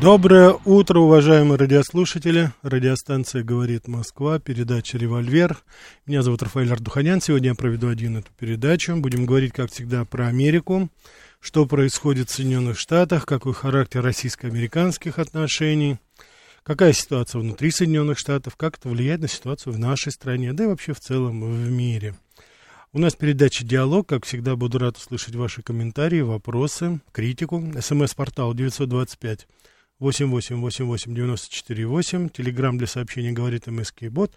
Доброе утро, уважаемые радиослушатели. Радиостанция «Говорит Москва», передача «Револьвер». Меня зовут Рафаэль Ардуханян. Сегодня я проведу один эту передачу. Будем говорить, как всегда, про Америку, что происходит в Соединенных Штатах, какой характер российско-американских отношений, какая ситуация внутри Соединенных Штатов, как это влияет на ситуацию в нашей стране, да и вообще в целом в мире. У нас передача «Диалог». Как всегда, буду рад услышать ваши комментарии, вопросы, критику. СМС-портал 925 8888 Телеграмм для сообщений говорит МСК Бот.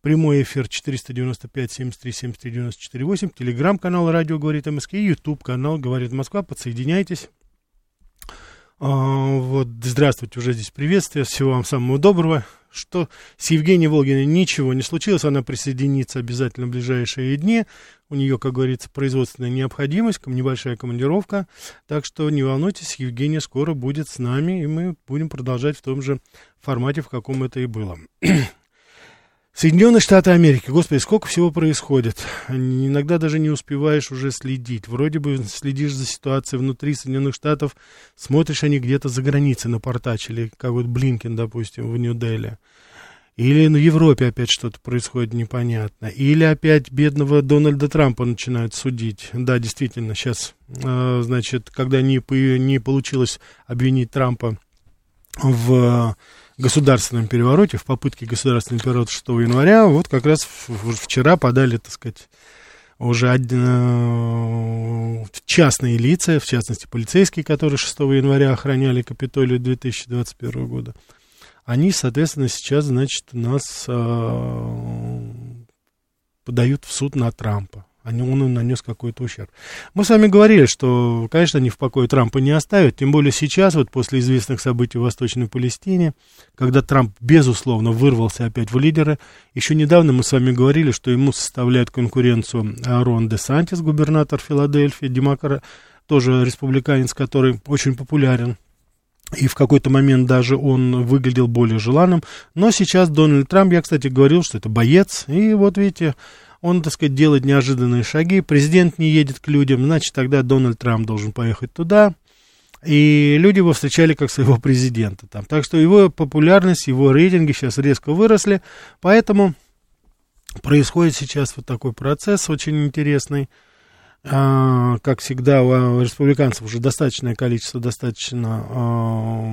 Прямой эфир 495 73 73 94 8. Телеграм-канал Радио говорит МСК. И Ютуб канал Говорит Москва. Подсоединяйтесь. А, вот, здравствуйте, уже здесь приветствие. Всего вам самого доброго. Что с Евгенией Волгиной ничего не случилось. Она присоединится обязательно в ближайшие дни. У нее, как говорится, производственная необходимость, небольшая командировка. Так что не волнуйтесь, Евгения скоро будет с нами, и мы будем продолжать в том же формате, в каком это и было. Соединенные Штаты Америки, господи, сколько всего происходит. Иногда даже не успеваешь уже следить. Вроде бы следишь за ситуацией внутри Соединенных Штатов, смотришь, они где-то за границей напортачили, как вот Блинкен, допустим, в Нью-Дели. Или в Европе опять что-то происходит непонятно. Или опять бедного Дональда Трампа начинают судить. Да, действительно, сейчас, э, значит, когда не, не получилось обвинить Трампа в государственном перевороте, в попытке государственного переворота 6 января, вот как раз вчера подали, так сказать, уже э, частные лица, в частности полицейские, которые 6 января охраняли Капитолию 2021 года, они, соответственно, сейчас, значит, нас э, подают в суд на Трампа он нанес какой-то ущерб. Мы с вами говорили, что, конечно, они в покое Трампа не оставят, тем более сейчас, вот после известных событий в Восточной Палестине, когда Трамп, безусловно, вырвался опять в лидеры. Еще недавно мы с вами говорили, что ему составляет конкуренцию Рон де Сантис, губернатор Филадельфии, демократ, тоже республиканец, который очень популярен. И в какой-то момент даже он выглядел более желанным. Но сейчас Дональд Трамп, я, кстати, говорил, что это боец. И вот видите, он, так сказать, делает неожиданные шаги, президент не едет к людям, значит, тогда Дональд Трамп должен поехать туда, и люди его встречали как своего президента там. Так что его популярность, его рейтинги сейчас резко выросли, поэтому происходит сейчас вот такой процесс очень интересный. А, как всегда, у республиканцев уже достаточное количество достаточно а,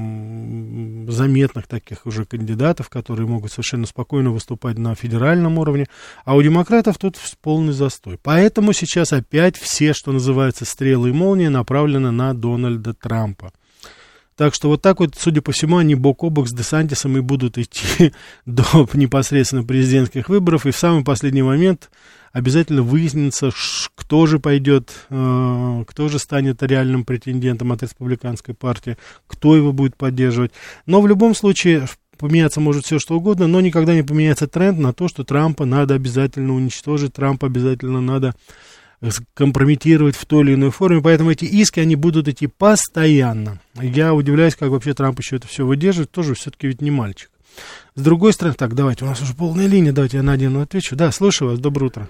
заметных таких уже кандидатов, которые могут совершенно спокойно выступать на федеральном уровне, а у демократов тут полный застой. Поэтому сейчас опять все, что называется, стрелы и молнии направлены на Дональда Трампа. Так что вот так вот, судя по всему, они бок о бок с Десантисом и будут идти до непосредственно президентских выборов, и в самый последний момент обязательно выяснится, кто же пойдет, э, кто же станет реальным претендентом от республиканской партии, кто его будет поддерживать. Но в любом случае поменяться может все что угодно, но никогда не поменяется тренд на то, что Трампа надо обязательно уничтожить, Трампа обязательно надо компрометировать в той или иной форме, поэтому эти иски, они будут идти постоянно. Я удивляюсь, как вообще Трамп еще это все выдерживает, тоже все-таки ведь не мальчик. С другой стороны, так, давайте, у нас уже полная линия, давайте я на один отвечу. Да, слушаю вас, доброе утро.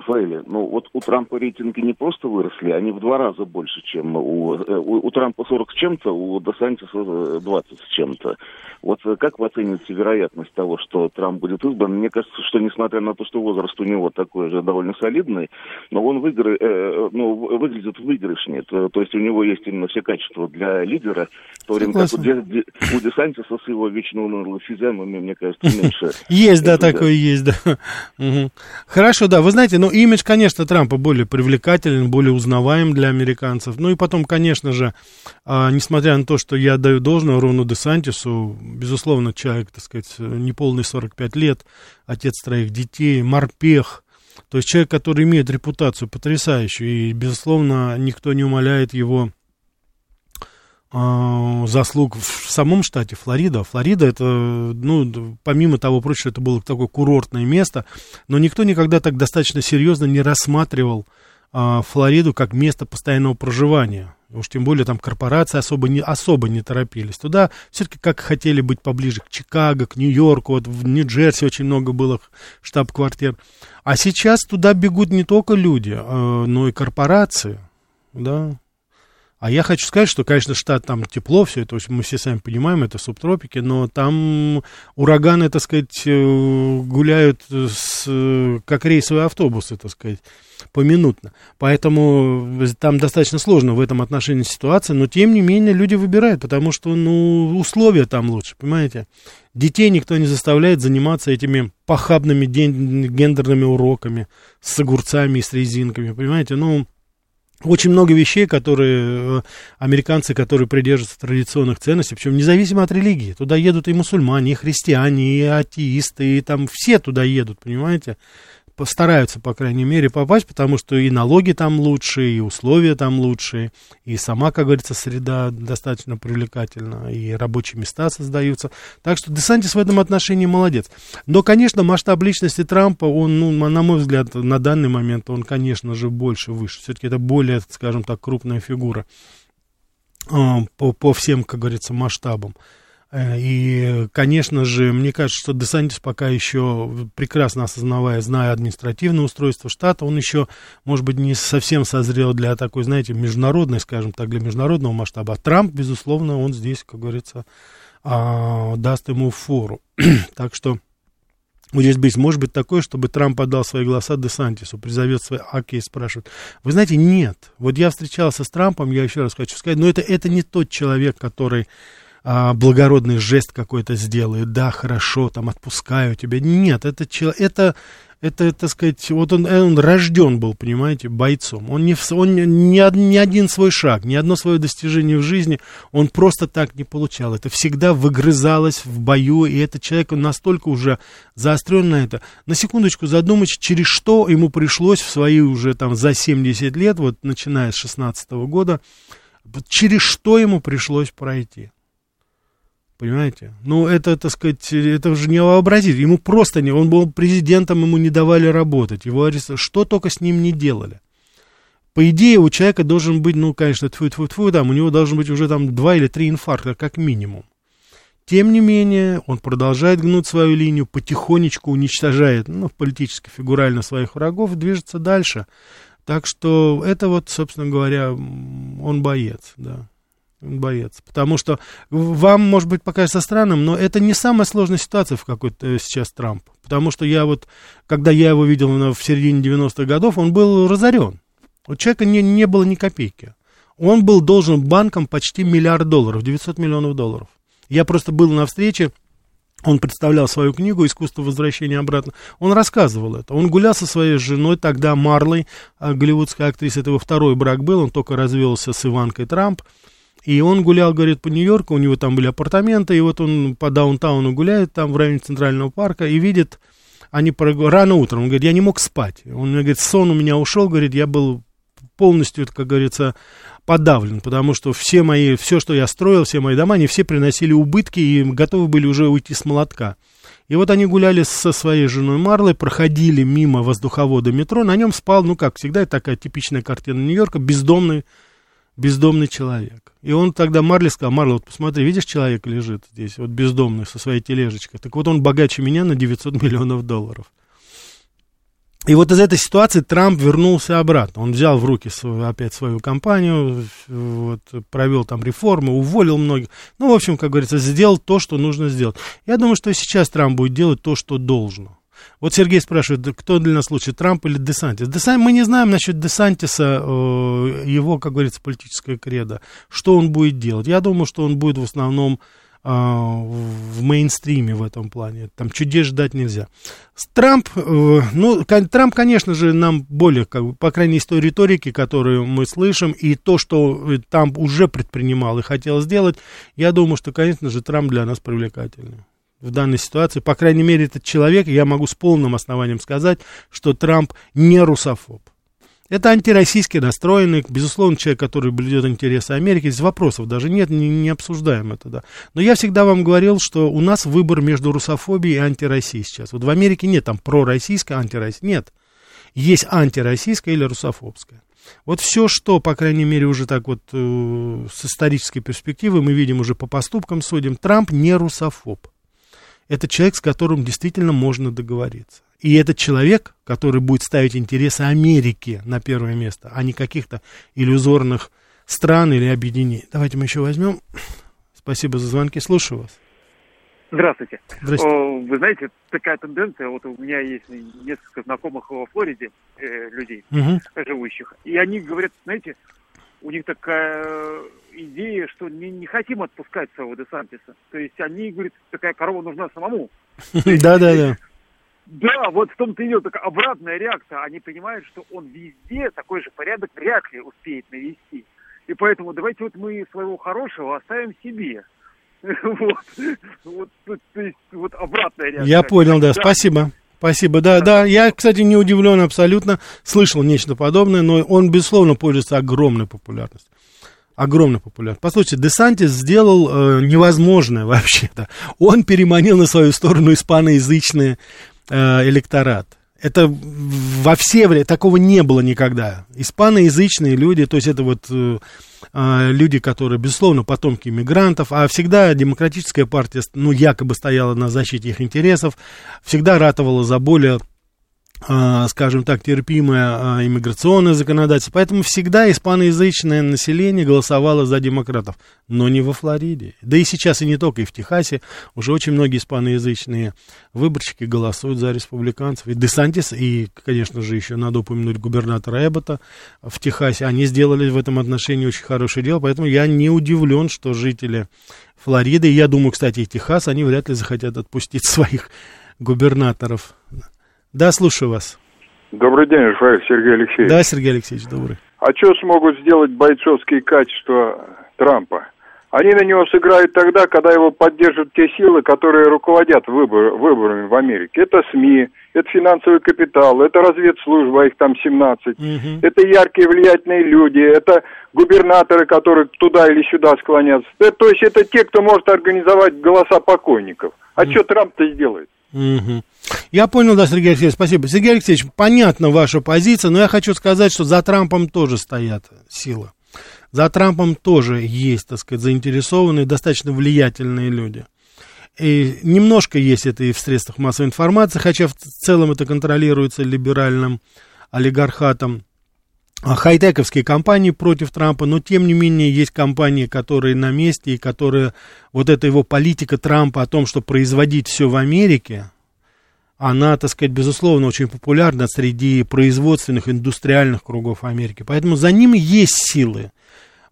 Рафаэле, ну вот у Трампа рейтинги не просто выросли, они в два раза больше, чем у, э, у, у Трампа 40 с чем-то, у Десантиса 20 с чем-то. Вот э, как вы оцениваете вероятность того, что Трамп будет избран? Мне кажется, что несмотря на то, что возраст у него такой же довольно солидный, но он выигры, э, ну, выглядит выигрышнее. То, то есть у него есть именно все качества для лидера, в то время как у, у Десантиса с его вечно унылой физиономией, мне кажется, меньше. Есть, да, такое есть, да. Хорошо, да, вы знаете, ну, имидж, конечно, Трампа более привлекателен, более узнаваем для американцев. Ну и потом, конечно же, а, несмотря на то, что я даю должное Рону Десантису, безусловно, человек, так сказать, неполный 45 лет, отец троих детей, морпех, то есть человек, который имеет репутацию потрясающую, и, безусловно, никто не умаляет его заслуг в самом штате Флорида. Флорида это, ну, помимо того прочего, это было такое курортное место, но никто никогда так достаточно серьезно не рассматривал э, Флориду как место постоянного проживания. Уж тем более там корпорации особо не, особо не торопились. Туда все-таки как хотели быть поближе к Чикаго, к Нью-Йорку, вот в Нью-Джерси очень много было штаб-квартир. А сейчас туда бегут не только люди, э, но и корпорации, да. А я хочу сказать, что, конечно, штат там тепло, все это, мы все сами понимаем, это субтропики, но там ураганы, так сказать, э, гуляют с, как рейсовые автобусы, так сказать, поминутно. Поэтому там достаточно сложно в этом отношении ситуация, но тем не менее люди выбирают, потому что, ну, условия там лучше, понимаете? Детей никто не заставляет заниматься этими похабными гендерными уроками с огурцами и с резинками, понимаете? Ну, очень много вещей, которые э, американцы, которые придерживаются традиционных ценностей, причем независимо от религии. Туда едут и мусульмане, и христиане, и атеисты, и там все туда едут, понимаете? Постараются, по крайней мере, попасть, потому что и налоги там лучшие, и условия там лучшие, и сама, как говорится, среда достаточно привлекательна, и рабочие места создаются. Так что Десантис в этом отношении молодец. Но, конечно, масштаб личности Трампа, он, ну, на мой взгляд, на данный момент, он, конечно же, больше, выше. Все-таки это более, скажем так, крупная фигура а, по, по всем, как говорится, масштабам. Э, и, конечно же, мне кажется, что Десантис пока еще прекрасно осознавая, зная административное устройство штата, он еще, может быть, не совсем созрел для такой, знаете, международной, скажем так, для международного масштаба. А Трамп, безусловно, он здесь, как говорится, а, даст ему фору. так что вот здесь быть, может быть такое, чтобы Трамп отдал свои голоса Десантису, призовет свои аки и спрашивает. Вы знаете, нет. Вот я встречался с Трампом, я еще раз хочу сказать, но это, это не тот человек, который а, благородный жест какой-то сделает, да, хорошо, там, отпускаю тебя. Нет, это, это, это, так сказать, вот он, он рожден был, понимаете, бойцом. Он, не, он ни, ни один свой шаг, ни одно свое достижение в жизни он просто так не получал. Это всегда выгрызалось в бою, и этот человек, он настолько уже заострен на это. На секундочку задумать, через что ему пришлось в свои уже там за 70 лет, вот начиная с 16 года, через что ему пришлось пройти. Понимаете? Ну, это, так сказать, это уже не вообразить. Ему просто не... Он был президентом, ему не давали работать. Его арест... Что только с ним не делали. По идее, у человека должен быть, ну, конечно, тьфу тьфу тьфу там, у него должен быть уже там два или три инфаркта, как минимум. Тем не менее, он продолжает гнуть свою линию, потихонечку уничтожает, ну, политически, фигурально своих врагов, движется дальше. Так что это вот, собственно говоря, он боец, да боец. Потому что вам, может быть, покажется странным, но это не самая сложная ситуация в какой-то сейчас Трамп. Потому что я вот, когда я его видел в середине 90-х годов, он был разорен. У человека не, не было ни копейки. Он был должен банкам почти миллиард долларов, 900 миллионов долларов. Я просто был на встрече, он представлял свою книгу «Искусство возвращения обратно». Он рассказывал это. Он гулял со своей женой, тогда Марлой, а, голливудская актриса, это его второй брак был, он только развелся с Иванкой Трамп. И он гулял, говорит, по Нью-Йорку, у него там были апартаменты, и вот он по даунтауну гуляет там в районе Центрального парка и видит, они рано утром, он говорит, я не мог спать. Он мне говорит, сон у меня ушел, говорит, я был полностью, как говорится, подавлен, потому что все мои, все, что я строил, все мои дома, они все приносили убытки и готовы были уже уйти с молотка. И вот они гуляли со своей женой Марлой, проходили мимо воздуховода метро, на нем спал, ну как всегда, такая типичная картина Нью-Йорка, бездомный бездомный человек. И он тогда Марли сказал, Марли, вот посмотри, видишь, человек лежит здесь, вот бездомный, со своей тележечкой. Так вот он богаче меня на 900 миллионов долларов. И вот из этой ситуации Трамп вернулся обратно. Он взял в руки свою, опять свою компанию, вот, провел там реформы, уволил многих. Ну, в общем, как говорится, сделал то, что нужно сделать. Я думаю, что сейчас Трамп будет делать то, что должно. Вот Сергей спрашивает, кто для нас лучше, Трамп или Десантис? Десант, мы не знаем насчет Десантиса, э, его, как говорится, политическое кредо. Что он будет делать? Я думаю, что он будет в основном э, в мейнстриме в этом плане. Там чудес ждать нельзя. Трамп, э, ну, Трамп, конечно же, нам более, как по крайней мере, той риторики, которую мы слышим, и то, что Трамп уже предпринимал и хотел сделать, я думаю, что, конечно же, Трамп для нас привлекательный в данной ситуации. По крайней мере, этот человек, я могу с полным основанием сказать, что Трамп не русофоб. Это антироссийский настроенный, безусловно, человек, который блюдет интересы Америки. Здесь вопросов даже нет, не, не обсуждаем это, да. Но я всегда вам говорил, что у нас выбор между русофобией и антироссией сейчас. Вот в Америке нет там пророссийская, антироссийская. Нет. Есть антироссийская или русофобская. Вот все, что, по крайней мере, уже так вот э, с исторической перспективы мы видим уже по поступкам судим, Трамп не русофоб. Это человек, с которым действительно можно договориться. И этот человек, который будет ставить интересы Америки на первое место, а не каких-то иллюзорных стран или объединений. Давайте мы еще возьмем. Спасибо за звонки, слушаю вас. Здравствуйте. Здравствуйте. Вы знаете, такая тенденция, вот у меня есть несколько знакомых во Флориде э, людей, Угу. живущих, и они говорят, знаете, у них такая идея, что не, не хотим отпускать своего Десантиса. То есть они говорят, такая корова нужна самому. Да, да, да. Да, вот в том-то и дело, такая обратная реакция. Они понимают, что он везде такой же порядок вряд ли успеет навести. И поэтому давайте вот мы своего хорошего оставим себе. Вот, вот, то есть, вот обратная реакция. Я понял, да, спасибо. Спасибо, да, да. Я, кстати, не удивлен абсолютно. Слышал нечто подобное, но он, безусловно, пользуется огромной популярностью. Огромной популярностью. Послушайте, Десантис сделал э, невозможное вообще-то. Он переманил на свою сторону испаноязычный э, электорат. Это во все время, такого не было никогда. Испаноязычные люди, то есть это вот э, э, люди, которые, безусловно, потомки иммигрантов, а всегда демократическая партия, ну, якобы стояла на защите их интересов, всегда ратовала за более а, скажем так, терпимое а, иммиграционное законодательство. Поэтому всегда испаноязычное население голосовало за демократов, но не во Флориде. Да и сейчас, и не только, и в Техасе уже очень многие испаноязычные выборщики голосуют за республиканцев. И Десантис, и, конечно же, еще надо упомянуть губернатора Эббота в Техасе. Они сделали в этом отношении очень хорошее дело, поэтому я не удивлен, что жители Флориды, и я думаю, кстати, и Техас, они вряд ли захотят отпустить своих губернаторов. Да, слушаю вас. Добрый день, Рафаэль Сергей Алексеевич. Да, Сергей Алексеевич, добрый. А что смогут сделать бойцовские качества Трампа? Они на него сыграют тогда, когда его поддержат те силы, которые руководят выбор, выборами в Америке. Это СМИ, это финансовый капитал, это разведслужба, их там 17. Мгм. Это яркие влиятельные люди, это губернаторы, которые туда или сюда склонятся. Это- то есть это те, кто может организовать голоса покойников. А что Трамп-то сделает? Мгм. Я понял, да, Сергей Алексеевич, спасибо. Сергей Алексеевич, понятна ваша позиция, но я хочу сказать, что за Трампом тоже стоят силы. За Трампом тоже есть, так сказать, заинтересованные, достаточно влиятельные люди. И немножко есть это и в средствах массовой информации, хотя в целом это контролируется либеральным олигархатом. А хай-тековские компании против Трампа, но тем не менее есть компании, которые на месте и которые, вот эта его политика Трампа о том, что производить все в Америке, она, так сказать, безусловно, очень популярна среди производственных, индустриальных кругов Америки. Поэтому за ним есть силы.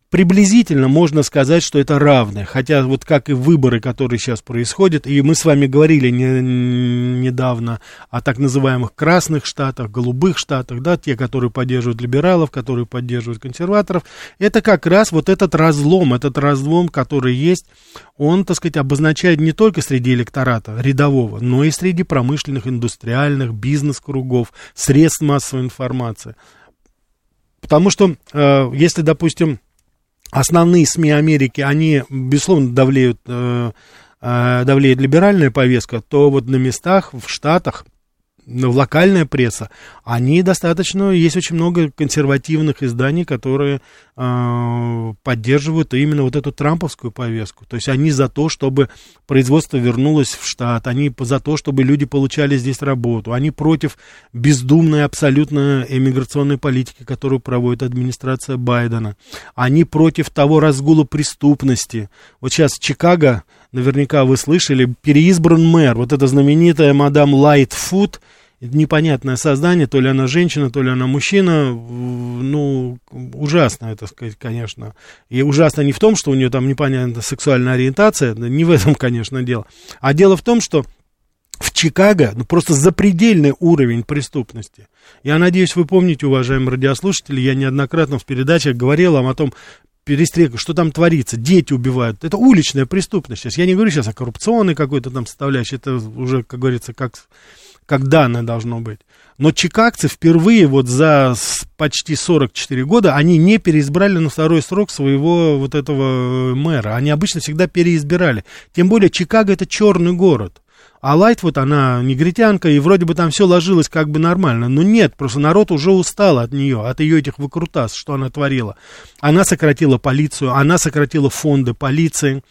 Приблизительно можно сказать, что это равны. Хотя вот как и выборы, которые сейчас происходят, и мы с вами говорили не, недавно о так называемых красных штатах, голубых штатах, да, те, которые поддерживают либералов, которые поддерживают консерваторов, это как раз вот этот разлом, этот разлом, который есть, он, так сказать, обозначает не только среди электората рядового, но и среди промышленных, индустриальных, бизнес-кругов, средств массовой информации. Потому что, э, если, допустим, основные СМИ Америки, они, безусловно, давлеют, э, э, давлеет либеральная повестка, то вот на местах, в Штатах, локальная пресса, они достаточно, есть очень много консервативных изданий, которые э, поддерживают именно вот эту трамповскую повестку. То есть они за то, чтобы производство вернулось в штат, они за то, чтобы люди получали здесь работу, они против бездумной абсолютно эмиграционной политики, которую проводит администрация Байдена, они против того разгула преступности. Вот сейчас Чикаго, наверняка вы слышали, переизбран мэр, вот эта знаменитая мадам Лайтфуд, непонятное создание, то ли она женщина, то ли она мужчина, ну, ужасно это сказать, конечно. И ужасно не в том, что у нее там непонятная сексуальная ориентация, не в этом, конечно, дело. А дело в том, что в Чикаго ну, просто запредельный уровень преступности. Я надеюсь, вы помните, уважаемые радиослушатели, я неоднократно в передачах говорил вам о том, перестрелка, что там творится, дети убивают. Это уличная преступность сейчас. Я не говорю сейчас о коррупционной какой-то там составляющей, это уже, как говорится, как когда она должна быть. Но чикагцы впервые вот за почти 44 года, они не переизбрали на второй срок своего вот этого э, мэра. Они обычно всегда переизбирали. Тем более Чикаго это черный город. А Лайтвуд, она негритянка, и вроде бы там все ложилось как бы нормально. Но нет, просто народ уже устал от нее, от ее этих выкрутас, что она творила. Она сократила полицию, она сократила фонды полиции.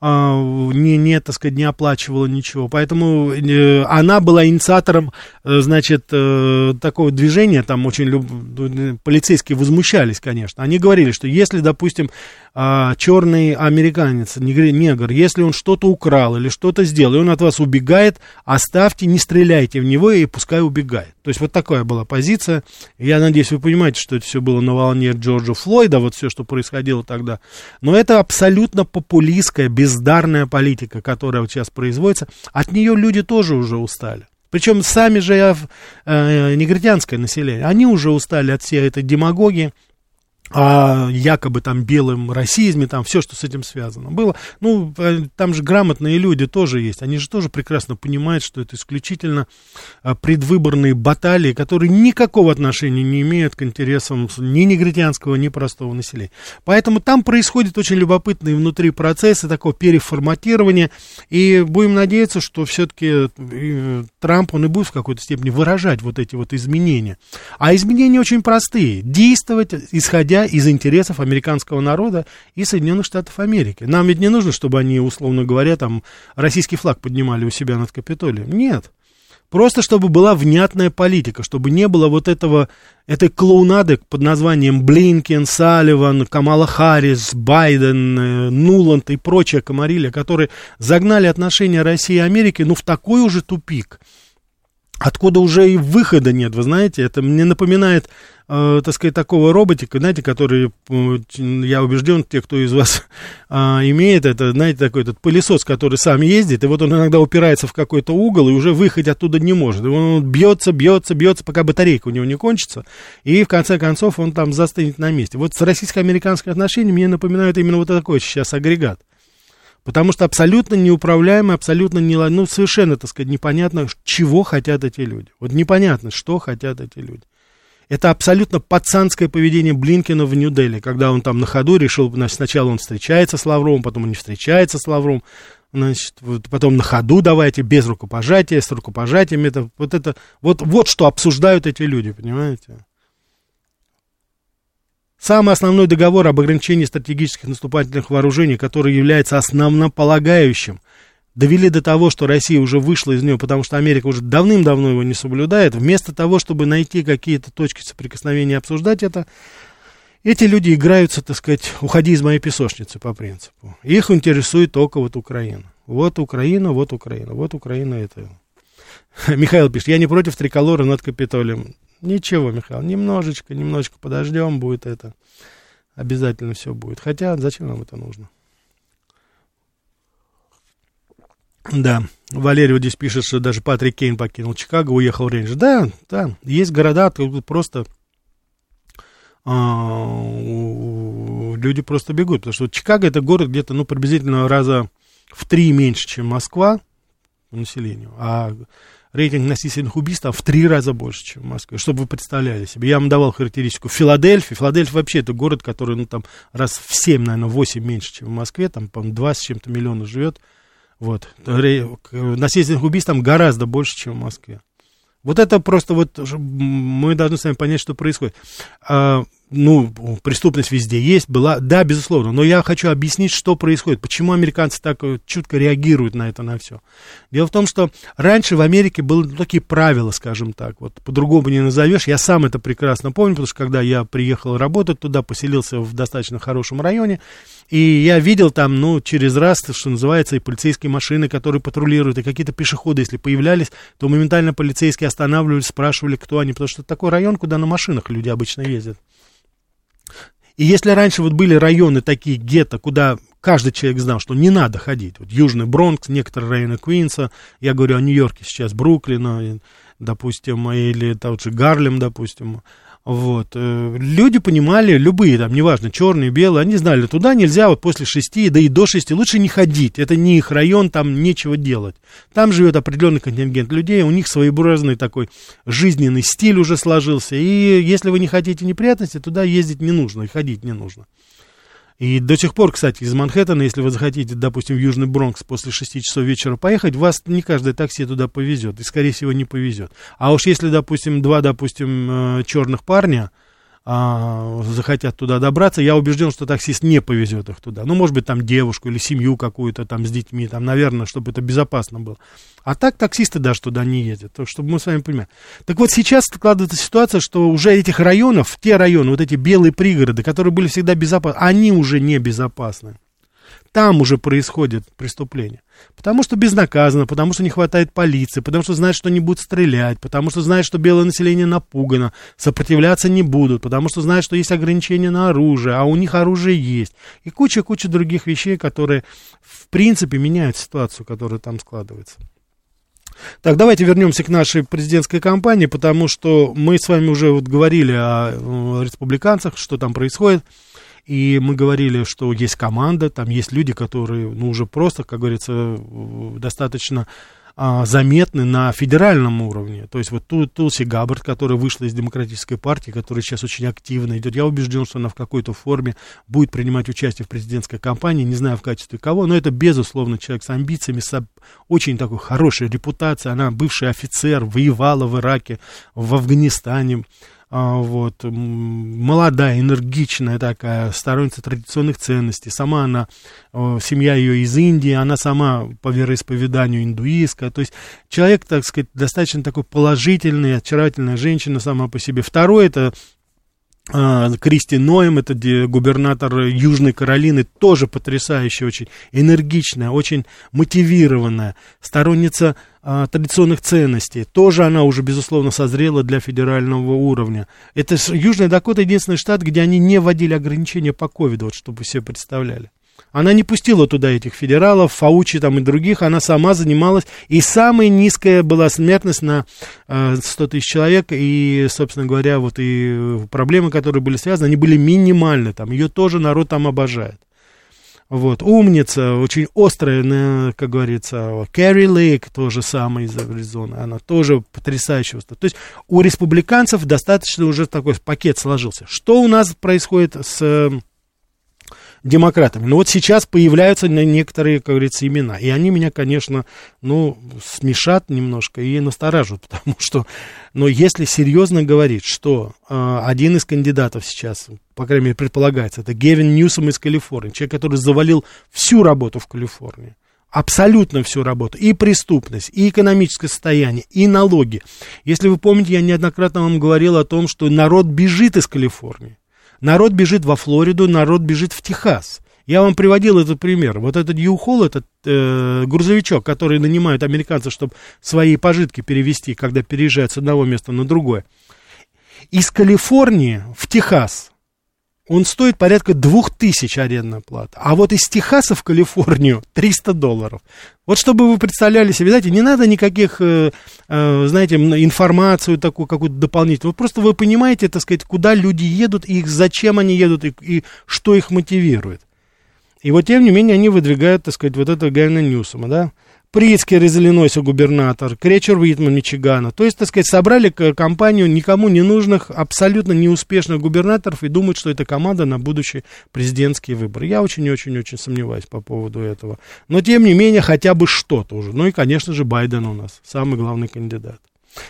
А, не, не, так сказать, не оплачивала ничего. Поэтому э, она была инициатором, э, значит, э, такого движения, там очень люб... полицейские возмущались, конечно. Они говорили, что если, допустим, а, черный американец, негр, если он что-то украл или что-то сделал, и он от вас убегает, оставьте, не стреляйте в него и пускай убегает. То есть вот такая была позиция. Я надеюсь, вы понимаете, что это все было на волне Джорджа Флойда, вот все, что происходило тогда. Но это абсолютно популистская, бездарная политика, которая вот сейчас производится. От нее люди тоже уже устали. Причем сами же э, негритянское население, они уже устали от всей этой демагогии, о якобы там белом расизме, там все, что с этим связано было. Ну, э, там же грамотные люди тоже есть, они же тоже прекрасно понимают, что это исключительно э, предвыборные баталии, которые никакого отношения не имеют к интересам ни негритянского, ни простого населения. Поэтому там происходит очень любопытные внутри процессы такого переформатирования, и будем надеяться, что все-таки э, Трамп, он и будет в какой-то степени выражать вот эти вот изменения. А изменения очень простые. Действовать, исходя исходя из интересов американского народа и Соединенных Штатов Америки. Нам ведь не нужно, чтобы они, условно говоря, там российский флаг поднимали у себя над Капитолием. Нет. Просто чтобы была внятная политика, чтобы не было вот этого, этой клоунады под названием Блинкен, Салливан, Камала Харрис, Байден, э, Нуланд и прочая комарилья, которые загнали отношения России и Америки, ну, в такой уже тупик, откуда уже и выхода нет, вы знаете, это мне напоминает э, так сказать, такого роботика, знаете, который, я убежден, те, кто из вас э, имеет это, знаете, такой этот пылесос, который сам ездит, и вот он иногда упирается в какой-то угол и уже выходить оттуда не может. И он бьется, бьется, бьется, пока батарейка у него не кончится, и в конце концов он там застынет на месте. Вот с российско-американскими отношениями мне напоминают именно вот такой сейчас агрегат. Потому что абсолютно неуправляемый, абсолютно не, ну, совершенно, так сказать, непонятно, чего хотят эти люди. Вот непонятно, что хотят эти люди. Это абсолютно пацанское поведение Блинкина в Нью-Дели, когда он там на ходу решил, значит, сначала он встречается с Лавровым, потом он не встречается с Лавровым, значит, вот потом на ходу давайте, без рукопожатия, с рукопожатием, это, вот это, вот, вот что обсуждают эти люди, понимаете? Самый основной договор об ограничении стратегических наступательных вооружений, который является основополагающим довели до того, что Россия уже вышла из нее, потому что Америка уже давным-давно его не соблюдает, вместо того, чтобы найти какие-то точки соприкосновения и обсуждать это, эти люди играются, так сказать, уходи из моей песочницы по принципу. Их интересует только вот Украина. Вот Украина, вот Украина, вот Украина это. Михаил пишет, я не против триколора над Капитолием. Ничего, Михаил, немножечко, немножечко подождем, будет это. Обязательно все будет. Хотя, зачем нам это нужно? Да, Валерий вот здесь пишет, что даже Патрик Кейн покинул Чикаго, уехал в Рейндж. Да, да, есть города, просто а, люди просто бегут, потому что Чикаго это город где-то, ну, приблизительно раза в три меньше, чем Москва по населению, а рейтинг насильственных убийств там в три раза больше, чем в Москве, чтобы вы представляли себе. Я вам давал характеристику Филадельфии. Филадельфия вообще это город, который, ну, там, раз в семь, наверное, восемь меньше, чем в Москве, там, по-моему, два с чем-то миллиона живет. Вот. Насильственных убийств там гораздо больше, чем в Москве. Вот это просто вот мы должны с вами понять, что происходит. Ну, преступность везде есть, была, да, безусловно, но я хочу объяснить, что происходит, почему американцы так э, чутко реагируют на это, на все. Дело в том, что раньше в Америке были такие правила, скажем так, вот по-другому не назовешь, я сам это прекрасно помню, потому что когда я приехал работать туда, поселился в достаточно хорошем районе, и я видел там, ну, через раз, что называется, и полицейские машины, которые патрулируют, и какие-то пешеходы, если появлялись, то моментально полицейские останавливались, спрашивали, кто они, потому что это такой район, куда на машинах люди обычно ездят. И если раньше вот были районы такие гетто, куда каждый человек знал, что не надо ходить, вот Южный Бронкс, некоторые районы Квинса, я говорю о Нью-Йорке сейчас, Бруклина, допустим, или тот же Гарлем, допустим, Вот. Э, люди понимали, любые там, неважно, черные, белые, они знали, туда нельзя вот после шести, да и до шести лучше не ходить. Это не их район, там нечего делать. Там живет определенный контингент людей, у них своеобразный такой жизненный стиль уже сложился. И если вы не хотите неприятности, туда ездить не нужно, и ходить не нужно. И до сих пор, кстати, из Манхэттена, если вы захотите, допустим, в Южный Бронкс после 6 часов вечера поехать, вас не каждое такси туда повезет, и, скорее всего, не повезет. А уж если, допустим, два, допустим, э, черных парня, а, захотят туда добраться, я убежден, что таксист не повезет их туда. Ну, может быть, там девушку или семью какую-то там с детьми, там, наверное, чтобы это безопасно было. А так таксисты даже туда не ездят, так, чтобы мы с вами понимали. Так вот, сейчас складывается ситуация, что уже этих районов, те районы, вот эти белые пригороды, которые были всегда безопасны, они уже не безопасны там уже происходит преступление. Потому что безнаказанно, потому что не хватает полиции, потому что знают, что не будут стрелять, потому что знают, что белое население напугано, сопротивляться не будут, потому что знают, что есть ограничения на оружие, а у них оружие есть. И куча-куча других вещей, которые, в принципе, меняют ситуацию, которая там складывается. Так, давайте вернемся к нашей президентской кампании, потому что мы с вами уже вот говорили о, республиканцах, что там происходит. И мы говорили, что есть команда, там есть люди, которые, ну, уже просто, как говорится, достаточно а, заметны на федеральном уровне. То есть вот тут Тулси Габбард, которая вышла из демократической партии, которая сейчас очень активно идет. Я убежден, что она в какой-то форме будет принимать участие в президентской кампании, не знаю в качестве кого, но это, безусловно, человек с амбициями, с очень такой хорошей репутацией. Она бывший офицер, воевала в Ираке, в Афганистане. А, вот, молодая, энергичная такая, сторонница традиционных ценностей. Сама она, семья ее из Индии, она сама по вероисповеданию индуистская. То есть человек, так сказать, достаточно такой положительный, очаровательная женщина сама по себе. Второе, это Кристи Ноем, это губернатор Южной Каролины, тоже потрясающая, очень энергичная, очень мотивированная, сторонница а, традиционных ценностей. Тоже она уже, безусловно, созрела для федерального уровня. Это Южная Дакота единственный штат, где они не вводили ограничения по ковиду, вот чтобы вы себе представляли. Она не пустила туда этих федералов, Фаучи там и других, она сама занималась. И самая низкая была смертность на э, 100 тысяч человек. И, собственно говоря, вот и проблемы, которые были связаны, они были минимальны. Там ее тоже народ там обожает. Вот, умница, очень острая, как говорится, Кэрри Лейк, тоже самая из Аризоны, она тоже потрясающая. То есть у республиканцев достаточно уже такой пакет сложился. Что у нас происходит с демократами. Но вот сейчас появляются некоторые, как говорится, имена. И они меня, конечно, ну, смешат немножко и настораживают, потому что, но если серьезно говорить, что э, один из кандидатов сейчас, по крайней мере, предполагается, это Гевин Ньюсом из Калифорнии, человек, который завалил всю работу в Калифорнии, абсолютно всю работу, и преступность, и экономическое состояние, и налоги. Если вы помните, я неоднократно вам говорил о том, что народ бежит из Калифорнии. Народ бежит во Флориду, народ бежит в Техас. Я вам приводил этот пример. Вот этот Юхол, этот э, грузовичок, который нанимают американцы, чтобы свои пожитки перевести, когда переезжают с одного места на другое. Из Калифорнии в Техас он стоит порядка 2000 арендная плата. А вот из Техаса в Калифорнию 300 долларов. Вот чтобы вы представляли себе, знаете, не надо никаких, э, э, знаете, информацию такую какую-то дополнительную. Вот просто вы понимаете, так сказать, куда люди едут, и зачем они едут, и, и что их мотивирует. И вот, тем не менее, они выдвигают, так сказать, вот это Гайна Ньюсома, да. Прицкер из Иллинойса губернатор, Кречер Уитман Мичигана. То есть, так сказать, собрали компанию никому не нужных, абсолютно неуспешных губернаторов и думают, что это команда на будущие президентские выборы. Я очень-очень-очень сомневаюсь по поводу этого. Но, тем не менее, хотя бы что-то уже. Ну и, конечно же, Байден у нас, самый главный кандидат.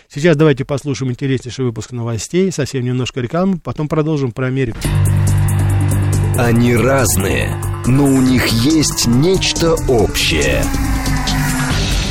Сейчас давайте послушаем интереснейший выпуск новостей, совсем немножко рекламы, потом продолжим про Америку. Они разные, но у них есть нечто общее –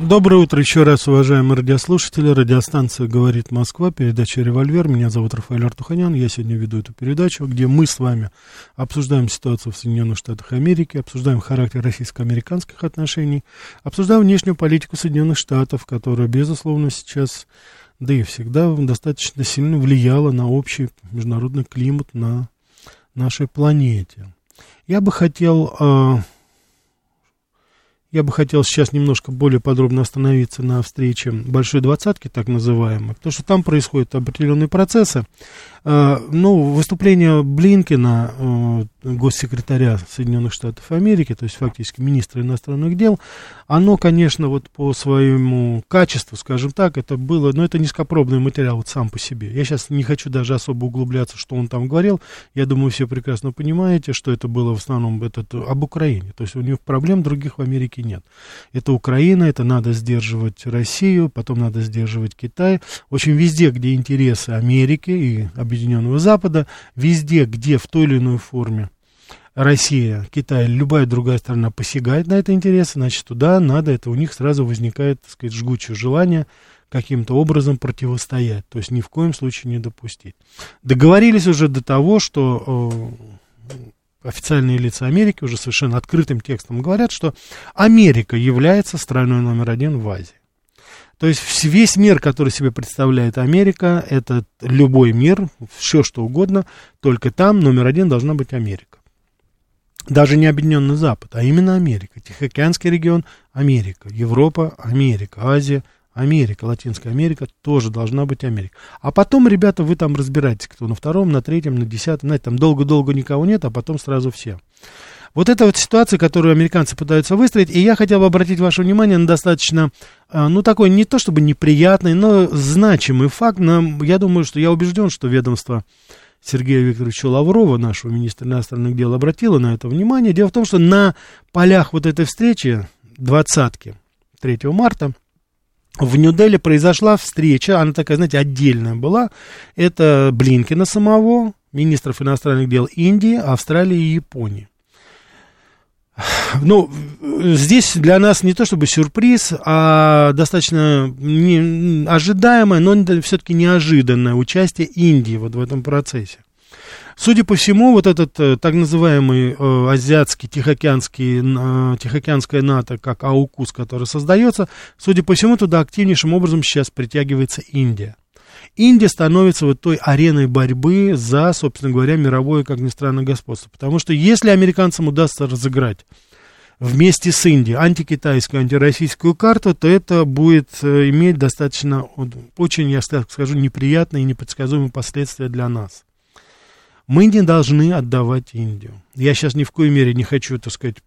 Доброе утро еще раз, уважаемые радиослушатели. Радиостанция «Говорит Москва», передача «Револьвер». Меня зовут Рафаэль Артуханян. Я сегодня веду эту передачу, где мы с вами обсуждаем ситуацию в Соединенных Штатах Америки, обсуждаем характер российско-американских отношений, обсуждаем внешнюю политику Соединенных Штатов, которая, безусловно, сейчас да и всегда достаточно сильно влияла на общий международный климат на нашей планете. Я бы хотел а, я бы хотел сейчас немножко более подробно остановиться на встрече Большой Двадцатки, так называемой, потому что там происходят определенные процессы. А, ну, выступление Блинкина, а, госсекретаря Соединенных Штатов Америки, то есть фактически министра иностранных дел, оно, конечно, вот по своему качеству, скажем так, это было, но это низкопробный материал вот сам по себе. Я сейчас не хочу даже особо углубляться, что он там говорил. Я думаю, все прекрасно понимаете, что это было в основном этот, об Украине. То есть у них проблем других в Америке нет. Это Украина, это надо сдерживать Россию, потом надо сдерживать Китай. В общем, везде, где интересы Америки и Объединенного Запада, везде, где в той или иной форме Россия, Китай, любая другая страна посягает на это интересы, значит, туда надо, это у них сразу возникает, так сказать, жгучее желание каким-то образом противостоять, то есть ни в коем случае не допустить. Договорились уже до того, что э, официальные лица Америки уже совершенно открытым текстом говорят, что Америка является страной номер один в Азии. То есть весь мир, который себе представляет Америка, это любой мир, все что угодно, только там номер один должна быть Америка. Даже не Объединенный Запад, а именно Америка. Тихоокеанский регион – Америка. Европа – Америка. Азия – Америка. Латинская Америка тоже должна быть Америка. А потом, ребята, вы там разбираетесь, кто на втором, на третьем, на десятом. Знаете, там долго-долго никого нет, а потом сразу все. Вот это вот ситуация, которую американцы пытаются выстроить, и я хотел бы обратить ваше внимание на достаточно, а, ну, такой не то чтобы неприятный, но значимый факт. Но я думаю, что я убежден, что ведомство Сергея Викторовича Лаврова, нашего министра иностранных дел, обратило на это внимание. Дело в том, что на полях вот этой встречи, двадцатки, 3 марта, в Нью-Дели произошла встреча, она такая, знаете, отдельная была. Это Блинкина самого, министров иностранных дел Индии, Австралии и Японии. Ну, здесь для нас не то чтобы сюрприз, а достаточно не, ожидаемое, но все-таки неожиданное участие Индии вот в этом процессе. Судя по всему, вот этот э, так называемый э, азиатский, тихоокеанский, э, тихоокеанская НАТО, как АУКУС, который создается, судя по всему, туда активнейшим образом сейчас притягивается Индия. Индия становится вот той ареной борьбы за, собственно говоря, мировое, как ни странно, господство. Потому что если американцам удастся разыграть вместе с Индией антикитайскую, антироссийскую карту, то это будет э, иметь достаточно, очень, я скажу, неприятные и непредсказуемые последствия для нас. Мы не должны отдавать Индию. Я сейчас ни в коей мере не хочу, так сказать,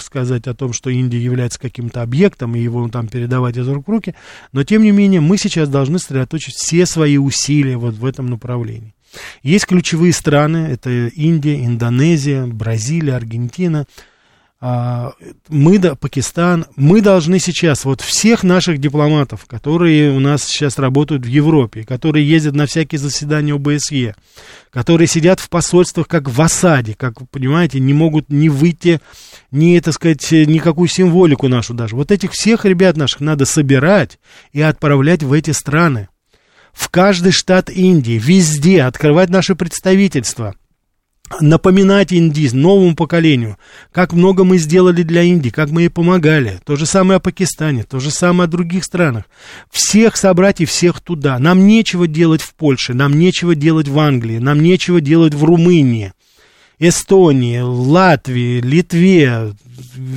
сказать о том, что Индия является каким-то объектом и его там передавать из рук в руки, но тем не менее мы сейчас должны сосредоточить все свои усилия вот в этом направлении. Есть ключевые страны, это Индия, Индонезия, Бразилия, Аргентина, мы, Пакистан, мы должны сейчас, вот всех наших дипломатов, которые у нас сейчас работают в Европе, которые ездят на всякие заседания ОБСЕ, которые сидят в посольствах как в осаде, как понимаете, не могут не выйти, не, так сказать, никакую символику нашу даже. Вот этих всех ребят наших надо собирать и отправлять в эти страны. В каждый штат Индии, везде открывать наше представительство – напоминать Индии, новому поколению, как много мы сделали для Индии, как мы ей помогали. То же самое о Пакистане, то же самое о других странах. Всех собрать и всех туда. Нам нечего делать в Польше, нам нечего делать в Англии, нам нечего делать в Румынии. Эстонии, Латвии, Литве,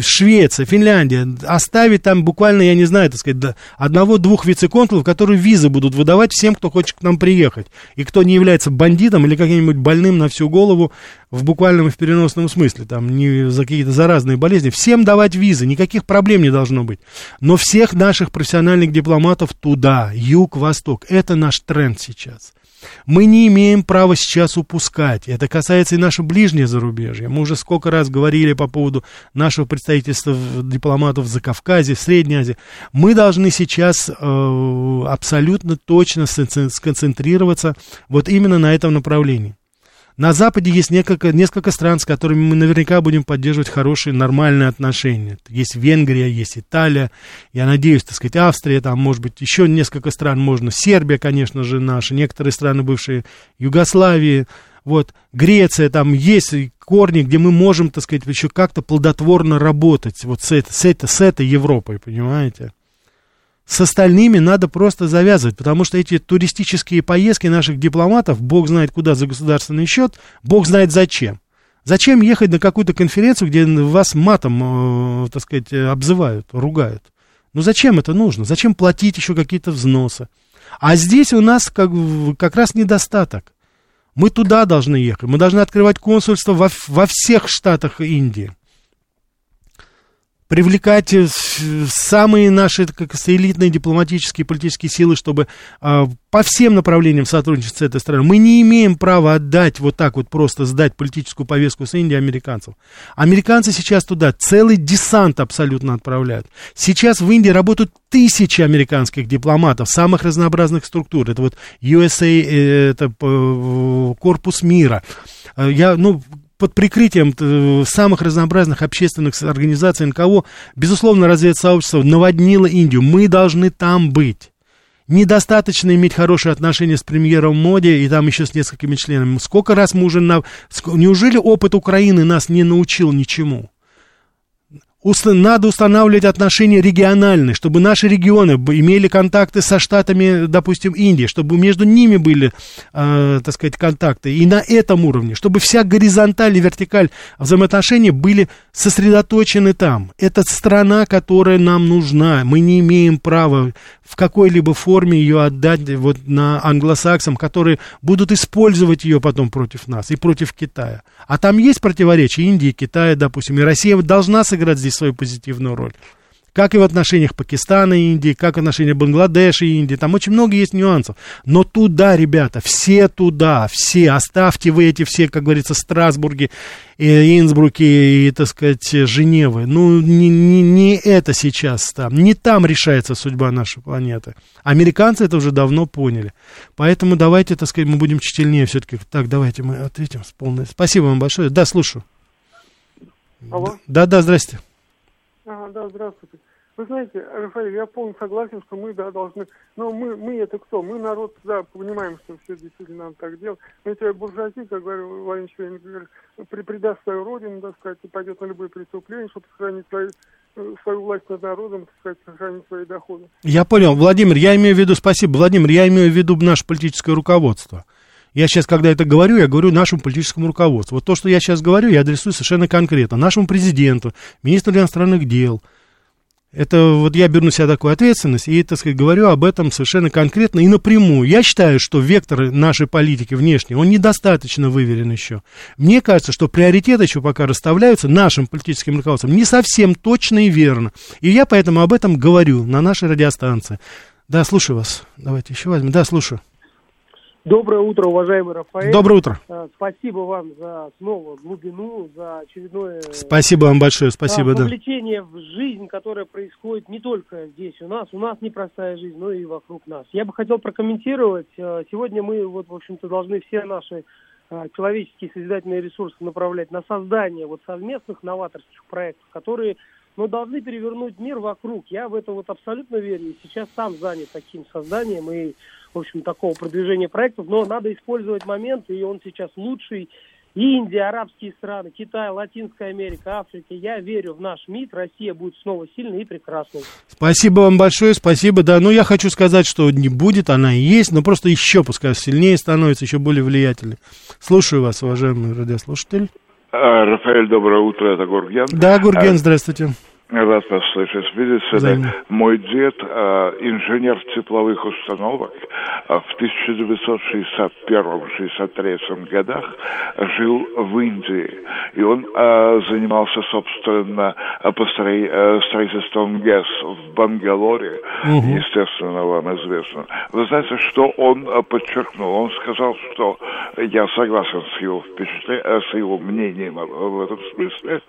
Швеция, Финляндия, оставить там буквально, я не знаю, так сказать, одного-двух вице-консулов, которые визы будут выдавать всем, кто хочет к нам приехать, и кто не является бандитом или каким-нибудь больным на всю голову в буквальном и в переносном смысле, там, не за какие-то заразные болезни, всем давать визы, никаких проблем не должно быть. Но всех наших профессиональных дипломатов туда, юг, восток, это наш тренд сейчас. Мы не имеем права сейчас упускать. Это касается и нашего ближнего зарубежья. Мы уже сколько раз говорили по поводу нашего представительства дипломатов за Кавказе, в Средней Азии. Мы должны сейчас э, абсолютно точно сконцентрироваться вот именно на этом направлении. На Западе есть несколько, несколько стран, с которыми мы наверняка будем поддерживать хорошие, нормальные отношения. Есть Венгрия, есть Италия, я надеюсь, так сказать, Австрия, там, может быть, еще несколько стран можно. Сербия, конечно же, наша, некоторые страны бывшие Югославии, вот, Греция, там есть корни, где мы можем, так сказать, еще как-то плодотворно работать вот с, это, с, это, с этой Европой, понимаете? С остальными надо просто завязывать, потому что эти туристические поездки наших дипломатов, бог знает куда за государственный счет, бог знает зачем. Зачем ехать на какую-то конференцию, где вас матом, э, так сказать, обзывают, ругают? Ну зачем это нужно? Зачем платить еще какие-то взносы? А здесь у нас как, как раз недостаток. Мы туда должны ехать. Мы должны открывать консульство во, во всех штатах Индии привлекать э, самые наши как элитные дипломатические и политические силы, чтобы э, по всем направлениям сотрудничать с этой страной. Мы не имеем права отдать вот так вот просто сдать политическую повестку с Индией американцам. Американцы сейчас туда целый десант абсолютно отправляют. Сейчас в Индии работают тысячи американских дипломатов самых разнообразных структур. Это вот USA, э, это э, Корпус мира. Я, ну, под прикрытием э, самых разнообразных общественных организаций НКО, безусловно, разведсообщество наводнило Индию. Мы должны там быть. Недостаточно иметь хорошие отношения с премьером Моди и там еще с несколькими членами. Сколько раз мы уже... На... Неужели опыт Украины нас не научил ничему? Надо устанавливать отношения региональные, чтобы наши регионы имели контакты со штатами, допустим, Индии, чтобы между ними были, э, так сказать, контакты. И на этом уровне, чтобы вся горизонталь и вертикаль взаимоотношений были сосредоточены там. Это страна, которая нам нужна. Мы не имеем права в какой-либо форме ее отдать вот на англосаксам, которые будут использовать ее потом против нас и против Китая. А там есть противоречия Индии, Китая, допустим, и Россия должна сыграть здесь свою позитивную роль. Как и в отношениях Пакистана и Индии, как в отношениях Бангладеша и Индии. Там очень много есть нюансов. Но туда, ребята, все туда, все. Оставьте вы эти все, как говорится, Страсбурги, и Инсбруки и, так сказать, Женевы. Ну, не, не, не это сейчас там. Не там решается судьба нашей планеты. Американцы это уже давно поняли. Поэтому давайте, так сказать, мы будем чтильнее все-таки. Так, давайте мы ответим с полной... Спасибо вам большое. Да, слушаю. Алло. Да, да, здрасте. А, да, здравствуйте. Вы знаете, Рафаэль, я полностью согласен, что мы, да, должны... Но мы, мы это кто? Мы народ, да, понимаем, что все действительно надо так делать. Но эти буржуазии, как говорил Владимир Владимирович, при, предаст свою родину, так сказать, и пойдет на любые преступления, чтобы сохранить свою, э, свою власть над народом, так сказать, сохранить свои доходы. Я понял. Владимир, я имею в виду, спасибо, Владимир, я имею в виду наше политическое руководство. Я сейчас, когда это говорю, я говорю нашему политическому руководству. Вот то, что я сейчас говорю, я адресую совершенно конкретно нашему президенту, министру иностранных дел. Это вот я беру на себя такую ответственность и, так сказать, говорю об этом совершенно конкретно и напрямую. Я считаю, что вектор нашей политики внешней, он недостаточно выверен еще. Мне кажется, что приоритеты еще пока расставляются нашим политическим руководством не совсем точно и верно. И я поэтому об этом говорю на нашей радиостанции. Да, слушаю вас. Давайте еще возьмем. Да, слушаю. Доброе утро, уважаемый Рафаэль. Доброе утро. А, спасибо вам за снова глубину, за очередное... Спасибо вам большое, спасибо, да. Вовлечение в жизнь, которая происходит не только здесь у нас, у нас непростая жизнь, но и вокруг нас. Я бы хотел прокомментировать. А, сегодня мы, вот, в общем-то, должны все наши а, человеческие созидательные ресурсы направлять на создание вот совместных новаторских проектов, которые но должны перевернуть мир вокруг. Я в это вот абсолютно верю. Сейчас сам занят таким созданием и в общем, такого продвижения проектов, но надо использовать момент, и он сейчас лучший. Индия, арабские страны, Китай, Латинская Америка, Африка. Я верю в наш МИД. Россия будет снова сильной и прекрасной. Спасибо вам большое, спасибо. Да, ну я хочу сказать, что не будет, она и есть, но просто еще пускай сильнее становится, еще более влиятельной. Слушаю вас, уважаемый радиослушатель. А, Рафаэль, доброе утро, это Гурген. Да, Гурген, а, здравствуйте. Рад вас слышать. Видите ли, мой дед, э, инженер тепловых установок, э, в 1961-63 годах жил в Индии. И он э, занимался, собственно, построи, э, строительством ГЭС в Бангалоре, угу. естественно, вам известно. Вы знаете, что он э, подчеркнул? Он сказал, что я согласен с его, впечатлением, э, с его мнением в этом смысле,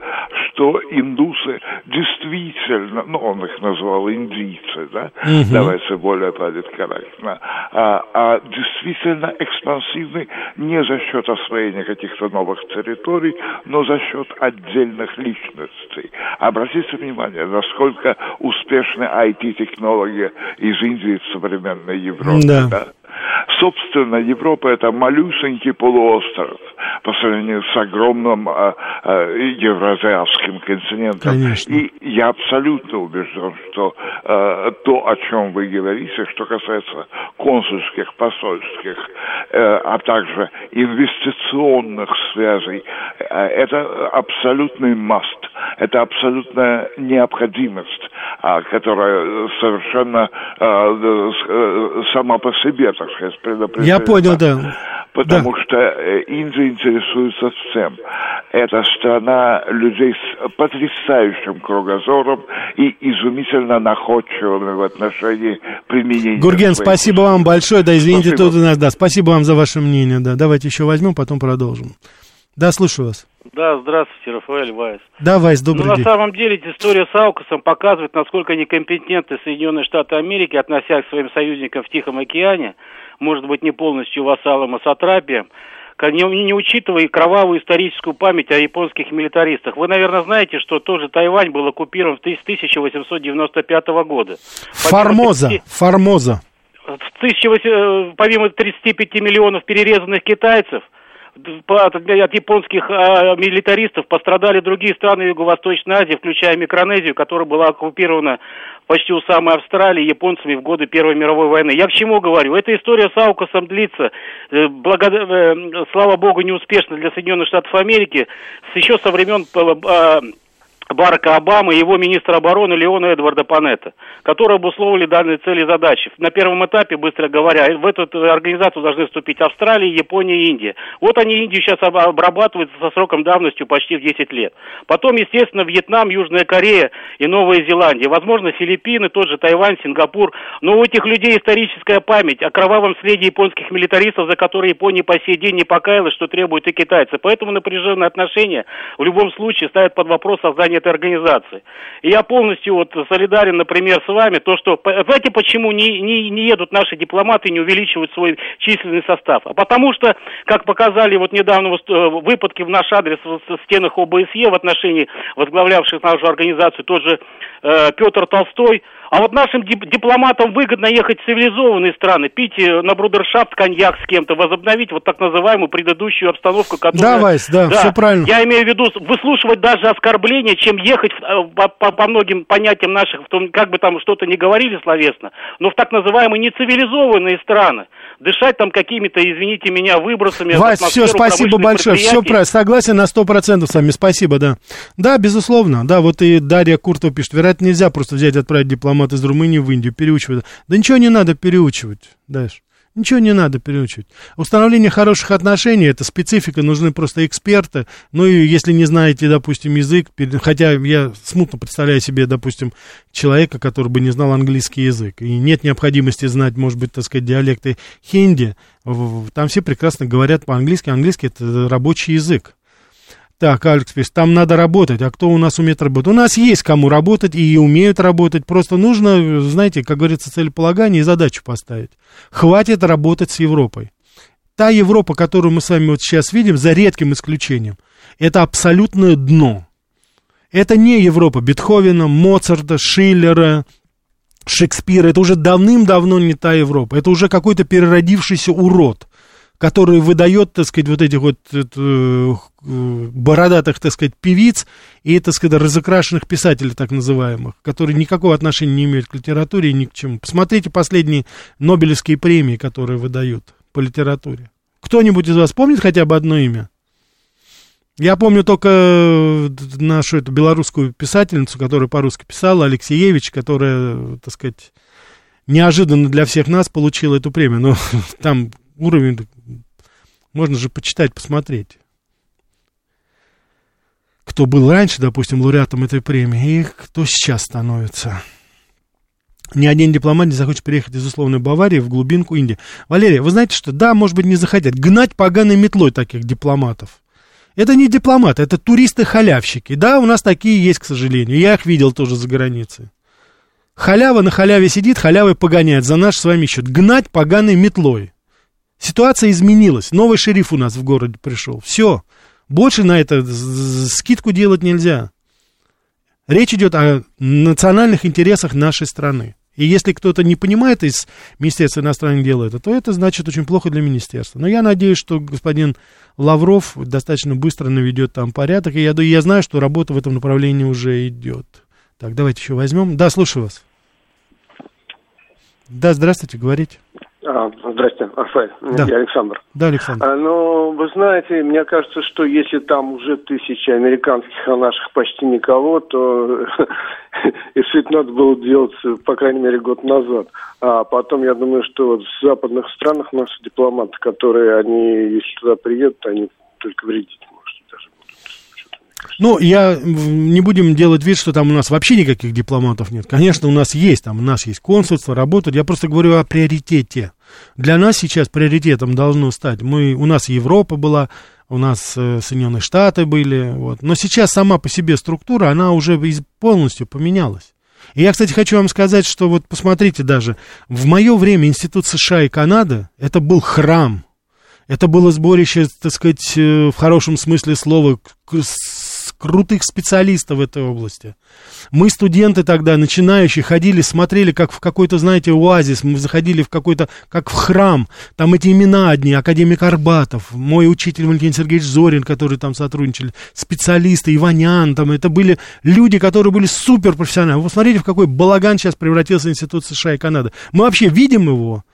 что индусы действительно действительно, ну, он их назвал индийцы, да, угу. давайте более политкорректно, а, а действительно экспансивны не за счет освоения каких-то новых территорий, но за счет отдельных личностей. Обратите внимание, насколько успешны IT-технологии из Индии в современной Европе, да. да? Собственно, Европа это малюсенький полуостров. по сравнению с огромным э, э, евразиатским континентом. Конечно. И я абсолютно убежден, что э, то, о чем вы говорите, что касается консульских, посольских, э, а также инвестиционных связей, э, это абсолютный маст, это абсолютная необходимость, э, которая совершенно э, э, сама по себе, так сказать, предопределена. Я понял, да. Потому что э, Индия интересуется всем. Это страна людей с потрясающим кругозором и изумительно находчивыми в отношении применения. Гурген, спасибо вам большое. Да, извините, Спасибо. тут у нас, да, спасибо вам за ваше мнение. Да, давайте еще возьмем, потом продолжим. Да, слушаю вас. Да, здравствуйте, Рафаэль Вайс. Да, Вайс, добрый ну, на день. самом деле, история с Аукосом показывает, насколько некомпетентны Соединенные Штаты Америки, относясь к своим союзникам в Тихом океане, может быть, не полностью вассалам, а сатрапиям, не, не учитывая и кровавую историческую память о японских милитаристах. Вы, наверное, знаете, что тоже Тайвань был оккупирован в тыс- 1895 года. Формоза, Помимо 30 Формоза. в 1800, помимо 35 миллионов перерезанных китайцев, от, японских а, милитаристов пострадали другие страны Юго-Восточной Азии, включая Микронезию, которая была оккупирована почти у самой Австралии японцами в годы Первой мировой войны. Я к чему говорю? Эта история с Аукосом длится, э, благо- э, слава богу, неуспешно для Соединенных Штатов Америки, с еще со времен э, а, Барака Обамы и его министра обороны Леона Эдварда Панетта, которые обусловили данные цели и задачи. На первом этапе, быстро говоря, в эту организацию должны вступить Австралия, Япония и Индия. Вот они Индию сейчас об- обрабатывают со сроком давностью почти в 10 лет. Потом, естественно, Вьетнам, Южная Корея и Новая Зеландия. Возможно, Филиппины, тот же Тайвань, Сингапур. Но у этих людей историческая память о кровавом следе японских милитаристов, за которые Япония по сей день не покаялась, что требуют и китайцы. Поэтому напряженные отношения в любом случае ставят под вопрос создание этой организации. И я полностью вот солидарен, например, с вами, то, что, знаете, почему не, не, не едут наши дипломаты и не увеличивают свой численный состав? А потому что, как показали вот недавно э, выпадки в наш адрес в стенах ОБСЕ в отношении возглавлявших нашу организацию, тот же э, Петр Толстой, а вот нашим дип- дипломатам выгодно ехать в цивилизованные страны, пить э, на брудершафт коньяк с кем-то, возобновить вот так называемую предыдущую обстановку, которая... Да, Вайс, да, всё правильно. Я имею в виду выслушивать даже оскорбления, чем ехать в- э, по, по- по многим понятиям наших, в том, как бы там что-то не говорили словесно, но в так называемые нецивилизованные страны. Дышать там какими-то, извините меня, выбросами. Вась, все, спасибо большое. Все правильно. Согласен на сто процентов с вами. Спасибо, да. Да, безусловно. Да, вот и Дарья Куртова пишет. Вероятно, нельзя просто взять и отправить дипломата из Румынии в Индию, переучивать. Да ничего не надо переучивать, Дальше. Ничего не надо переучивать. Установление хороших отношений, это специфика, нужны просто эксперты. Ну и если не знаете, допустим, язык, хотя я смутно представляю себе, допустим, человека, который бы не знал английский язык. И нет необходимости знать, может быть, так сказать, диалекты хинди. Там все прекрасно говорят по-английски. Английский это рабочий язык. Так, Алекс там надо работать. А кто у нас умеет работать? У нас есть кому работать и умеют работать. Просто нужно, знаете, как говорится, целеполагание и задачу поставить. Хватит работать с Европой. Та Европа, которую мы с вами вот сейчас видим, за редким исключением, это абсолютное дно. Это не Европа Бетховена, Моцарта, Шиллера, Шекспира. Это уже давным-давно не та Европа. Это уже какой-то переродившийся урод который выдает, так сказать, вот этих вот это, э, бородатых, так сказать, певиц и, так сказать, разукрашенных писателей, так называемых, которые никакого отношения не имеют к литературе и ни к чему. Посмотрите последние Нобелевские премии, которые выдают по литературе. Кто-нибудь из вас помнит хотя бы одно имя? Я помню только э, нашу эту белорусскую писательницу, которая по-русски писала, Алексеевич, которая, так сказать, неожиданно для всех нас получила эту премию. Но там уровень можно же почитать, посмотреть. Кто был раньше, допустим, лауреатом этой премии, и кто сейчас становится. Ни один дипломат не захочет переехать из условной Баварии в глубинку Индии. Валерия, вы знаете что? Да, может быть, не захотят. Гнать поганой метлой таких дипломатов. Это не дипломаты, это туристы-халявщики. Да, у нас такие есть, к сожалению. Я их видел тоже за границей. Халява на халяве сидит, халявой погоняет за наш с вами счет. Гнать поганой метлой. Ситуация изменилась. Новый шериф у нас в городе пришел. Все. Больше на это скидку делать нельзя. Речь идет о национальных интересах нашей страны. И если кто-то не понимает из Министерства иностранных дел это, то это значит очень плохо для министерства. Но я надеюсь, что господин Лавров достаточно быстро наведет там порядок. И я, я знаю, что работа в этом направлении уже идет. Так, давайте еще возьмем. Да, слушаю вас. Да, здравствуйте, говорите. А, здрасте, Рафаэль. Да. Я Александр. Да, Александр. А, ну, вы знаете, мне кажется, что если там уже тысячи американских, а наших почти никого, то если это надо было делать, по крайней мере, год назад. А потом, я думаю, что вот в западных странах наши дипломаты, которые, они, если туда приедут, они только вредить ну, я не будем делать вид, что там у нас вообще никаких дипломатов нет. Конечно, у нас есть, там у нас есть консульство, работают. Я просто говорю о приоритете. Для нас сейчас приоритетом должно стать. Мы, у нас Европа была, у нас э, Соединенные Штаты были. Вот. Но сейчас сама по себе структура, она уже полностью поменялась. И я, кстати, хочу вам сказать, что вот посмотрите даже, в мое время Институт США и Канады, это был храм. Это было сборище, так сказать, э, в хорошем смысле слова, крутых специалистов в этой области. Мы, студенты тогда, начинающие, ходили, смотрели, как в какой-то, знаете, оазис, мы заходили в какой-то, как в храм, там эти имена одни, академик Арбатов, мой учитель Валентин Сергеевич Зорин, который там сотрудничали, специалисты, Иванян, там, это были люди, которые были супер профессиональны. Вы посмотрите, в какой балаган сейчас превратился Институт США и Канады. Мы вообще видим его?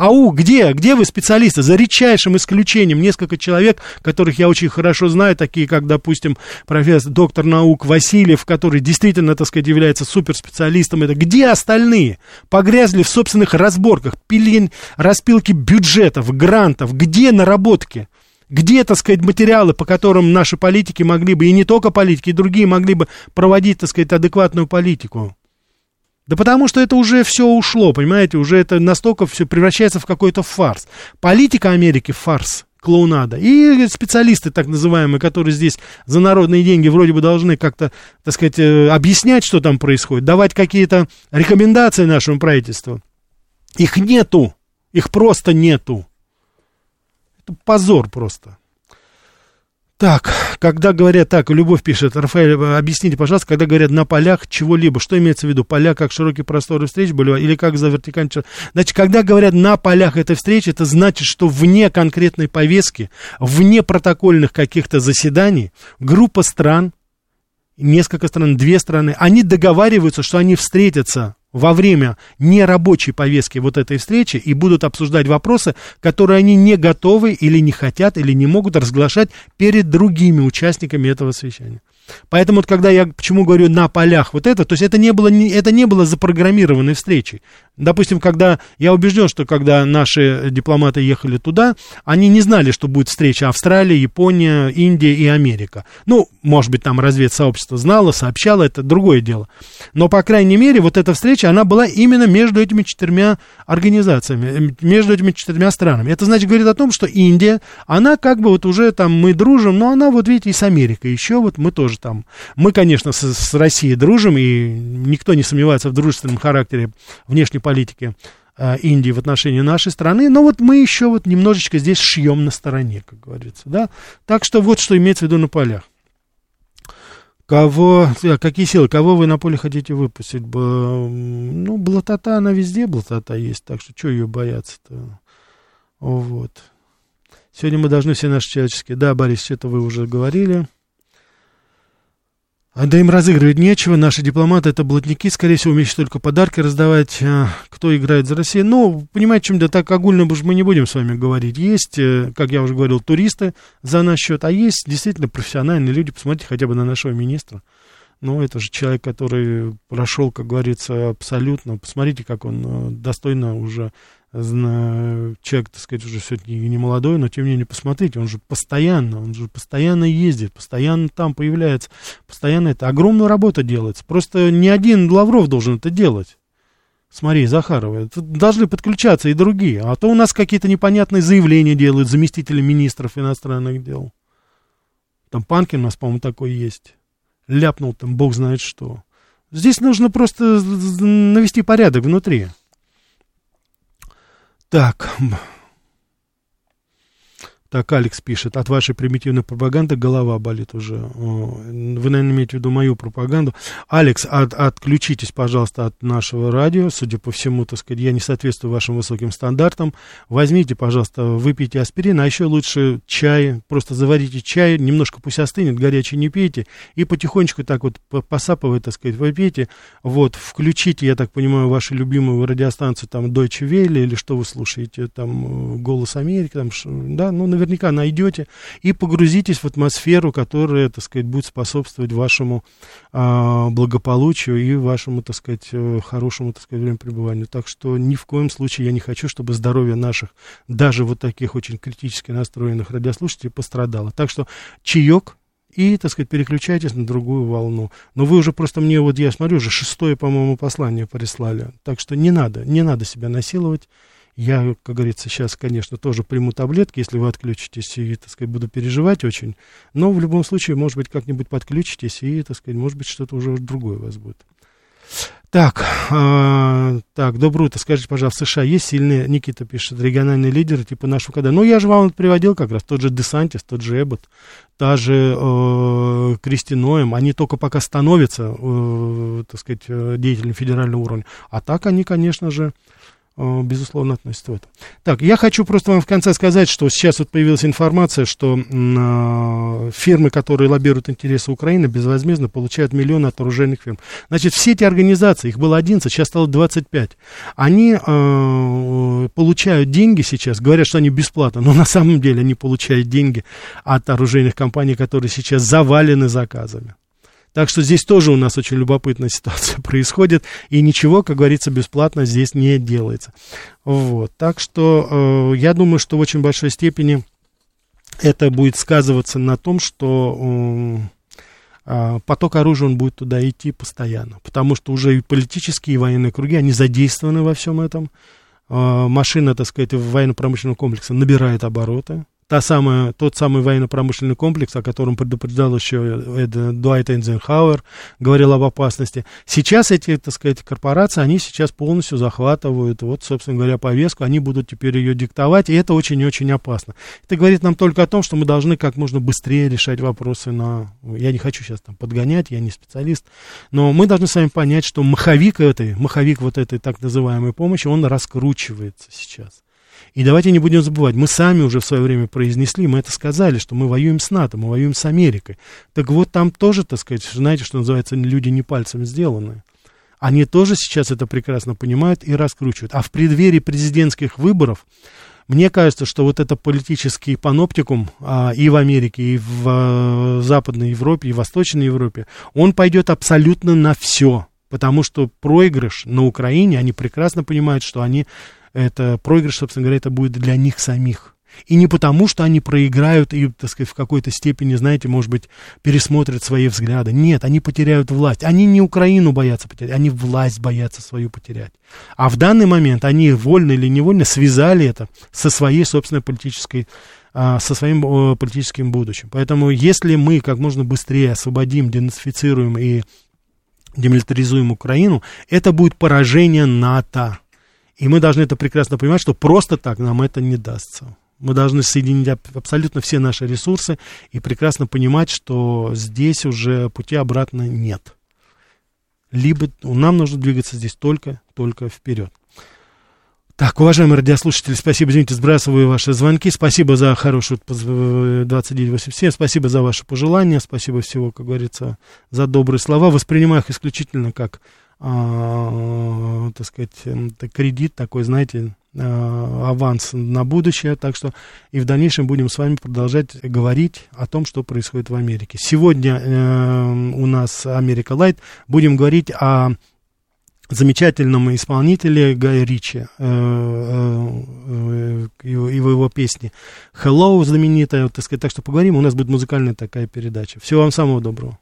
Ау, где, где вы специалисты? За редчайшим исключением несколько человек, которых я очень хорошо знаю, такие как, допустим, профессор, доктор наук Васильев, который действительно, так сказать, является суперспециалистом. Это где остальные? Погрязли в собственных разборках, пилин, распилки бюджетов, грантов. Где наработки? Где, так сказать, материалы, по которым наши политики могли бы, и не только политики, и другие могли бы проводить, так сказать, адекватную политику? Да потому что это уже все ушло, понимаете, уже это настолько все превращается в какой-то фарс. Политика Америки фарс, клоунада. И специалисты так называемые, которые здесь за народные деньги вроде бы должны как-то, так сказать, э, объяснять, что там происходит, давать какие-то рекомендации нашему правительству. Их нету, их просто нету. Это позор просто. Так, когда говорят, так, Любовь пишет, Рафаэль, объясните, пожалуйста, когда говорят на полях чего-либо, что имеется в виду? Поля как широкие просторы встреч были, или как за вертикальный Значит, когда говорят на полях этой встречи, это значит, что вне конкретной повестки, вне протокольных каких-то заседаний, группа стран, несколько стран, две страны, они договариваются, что они встретятся во время нерабочей повестки вот этой встречи и будут обсуждать вопросы, которые они не готовы или не хотят или не могут разглашать перед другими участниками этого совещания. Поэтому вот когда я почему говорю на полях вот это, то есть это не было, это не было запрограммированной встречей. Допустим, когда я убежден, что когда наши дипломаты ехали туда, они не знали, что будет встреча Австралия, Япония, Индия и Америка. Ну, может быть, там разведсообщество знало, сообщало, это другое дело. Но, по крайней мере, вот эта встреча, она была именно между этими четырьмя организациями, между этими четырьмя странами. Это значит, говорит о том, что Индия, она как бы вот уже там мы дружим, но она вот видите и с Америкой еще вот мы тоже там. Мы, конечно, с, с Россией дружим, и никто не сомневается в дружественном характере внешней политики э, Индии в отношении нашей страны, но вот мы еще вот немножечко здесь шьем на стороне, как говорится, да. Так что вот что имеется в виду на полях. Кого, а, какие силы, кого вы на поле хотите выпустить? Ну, блатота, она везде блатота есть, так что что ее бояться-то? Вот. Сегодня мы должны все наши человеческие... Да, Борис, что-то вы уже говорили. А да им разыгрывать нечего, наши дипломаты это блатники, скорее всего, умеют только подарки раздавать, а, кто играет за Россию. Ну, понимаете, чем да так огульно уж мы не будем с вами говорить. Есть, э, как я уже говорил, туристы за наш счет, а есть действительно профессиональные люди, посмотрите хотя бы на нашего министра. Ну, это же человек, который прошел, как говорится, абсолютно. Посмотрите, как он э, достойно уже человек, так сказать, уже все-таки не молодой, но тем не менее, посмотрите, он же постоянно, он же постоянно ездит, постоянно там появляется, постоянно это огромная работа делается. Просто не один Лавров должен это делать с Марией Захаровой. Это должны подключаться и другие. А то у нас какие-то непонятные заявления делают заместители министров иностранных дел. Там Панкин у нас, по-моему, такой есть. Ляпнул там бог знает что. Здесь нужно просто навести порядок внутри. Так. Так, Алекс пишет, от вашей примитивной пропаганды голова болит уже. Вы, наверное, имеете в виду мою пропаганду. Алекс, от, отключитесь, пожалуйста, от нашего радио. Судя по всему, так сказать, я не соответствую вашим высоким стандартам. Возьмите, пожалуйста, выпейте аспирин, а еще лучше чай. Просто заварите чай, немножко пусть остынет, горячий не пейте. И потихонечку так вот посапывая, так сказать, вы пейте. Вот, включите, я так понимаю, вашу любимую радиостанцию, там, Deutsche Welle, или что вы слушаете, там, Голос Америки, там, да, ну, наверняка найдете, и погрузитесь в атмосферу, которая, так сказать, будет способствовать вашему а, благополучию и вашему, так сказать, э, хорошему, так сказать, времяпребыванию. Так что ни в коем случае я не хочу, чтобы здоровье наших, даже вот таких очень критически настроенных радиослушателей пострадало. Так что чаек, и, так сказать, переключайтесь на другую волну. Но вы уже просто мне, вот я смотрю, уже шестое, по-моему, послание прислали. Так что не надо, не надо себя насиловать. Я, как говорится, сейчас, конечно, тоже приму таблетки, если вы отключитесь, и, так сказать, буду переживать очень. Но в любом случае, может быть, как-нибудь подключитесь, и, так сказать, может быть, что-то уже другое у вас будет. Так, э, так, доброе утро. Скажите, пожалуйста, в США есть сильные, Никита пишет, региональные лидеры типа нашего когда? Ну, я же вам приводил как раз, тот же Десантис, тот же Эббот, та же э, Кристи Ноем, они только пока становятся, э, так сказать, э, деятелями федерального уровня. А так они, конечно же, Э, безусловно, относится в это. Так, я хочу просто вам в конце сказать, что сейчас вот появилась информация, что э, фирмы, которые лоббируют интересы Украины, безвозмездно получают миллионы от оружейных фирм. Значит, все эти организации, их было 11, сейчас стало 25, они э, получают деньги сейчас, говорят, что они бесплатно, но на самом деле они получают деньги от оружейных компаний, которые сейчас завалены заказами. Так что здесь тоже у нас очень любопытная ситуация происходит, и ничего, как говорится, бесплатно здесь не делается. Вот. Так что э, я думаю, что в очень большой степени это будет сказываться на том, что э, э, поток оружия он будет туда идти постоянно, потому что уже и политические, и военные круги, они задействованы во всем этом. Э, машина, так сказать, военно-промышленного комплекса набирает обороты, та самая, тот самый военно-промышленный комплекс, о котором предупреждал еще Дуайт Эйнзенхауэр, говорил об опасности. Сейчас эти, так сказать, корпорации, они сейчас полностью захватывают, вот, собственно говоря, повестку, они будут теперь ее диктовать, и это очень-очень опасно. Это говорит нам только о том, что мы должны как можно быстрее решать вопросы на... Я не хочу сейчас там подгонять, я не специалист, но мы должны с вами понять, что маховик этой, маховик вот этой так называемой помощи, он раскручивается сейчас. И давайте не будем забывать, мы сами уже в свое время произнесли, мы это сказали, что мы воюем с НАТО, мы воюем с Америкой. Так вот там тоже, так сказать, знаете, что называется, люди не пальцем сделаны. Они тоже сейчас это прекрасно понимают и раскручивают. А в преддверии президентских выборов, мне кажется, что вот это политический паноптикум а, и в Америке, и в а, Западной Европе, и в Восточной Европе, он пойдет абсолютно на все. Потому что проигрыш на Украине, они прекрасно понимают, что они это проигрыш, собственно говоря, это будет для них самих. И не потому, что они проиграют и, так сказать, в какой-то степени, знаете, может быть, пересмотрят свои взгляды. Нет, они потеряют власть. Они не Украину боятся потерять, они власть боятся свою потерять. А в данный момент они вольно или невольно связали это со своей собственной политической а, со своим политическим будущим. Поэтому если мы как можно быстрее освободим, денацифицируем и демилитаризуем Украину, это будет поражение НАТО. И мы должны это прекрасно понимать, что просто так нам это не дастся. Мы должны соединить абсолютно все наши ресурсы и прекрасно понимать, что здесь уже пути обратно нет. Либо нам нужно двигаться здесь только, только вперед. Так, уважаемые радиослушатели, спасибо, извините, сбрасываю ваши звонки. Спасибо за хорошую 2987, спасибо за ваши пожелания, спасибо всего, как говорится, за добрые слова. Воспринимаю их исключительно как а, так сказать, кредит такой, знаете, а, аванс на будущее, так что и в дальнейшем будем с вами продолжать говорить о том, что происходит в Америке. Сегодня э, у нас Америка Лайт, будем говорить о замечательном исполнителе Гая Ричи э, э, э, и его песни Hello знаменитая, так сказать, так что поговорим, у нас будет музыкальная такая передача. Всего вам самого доброго.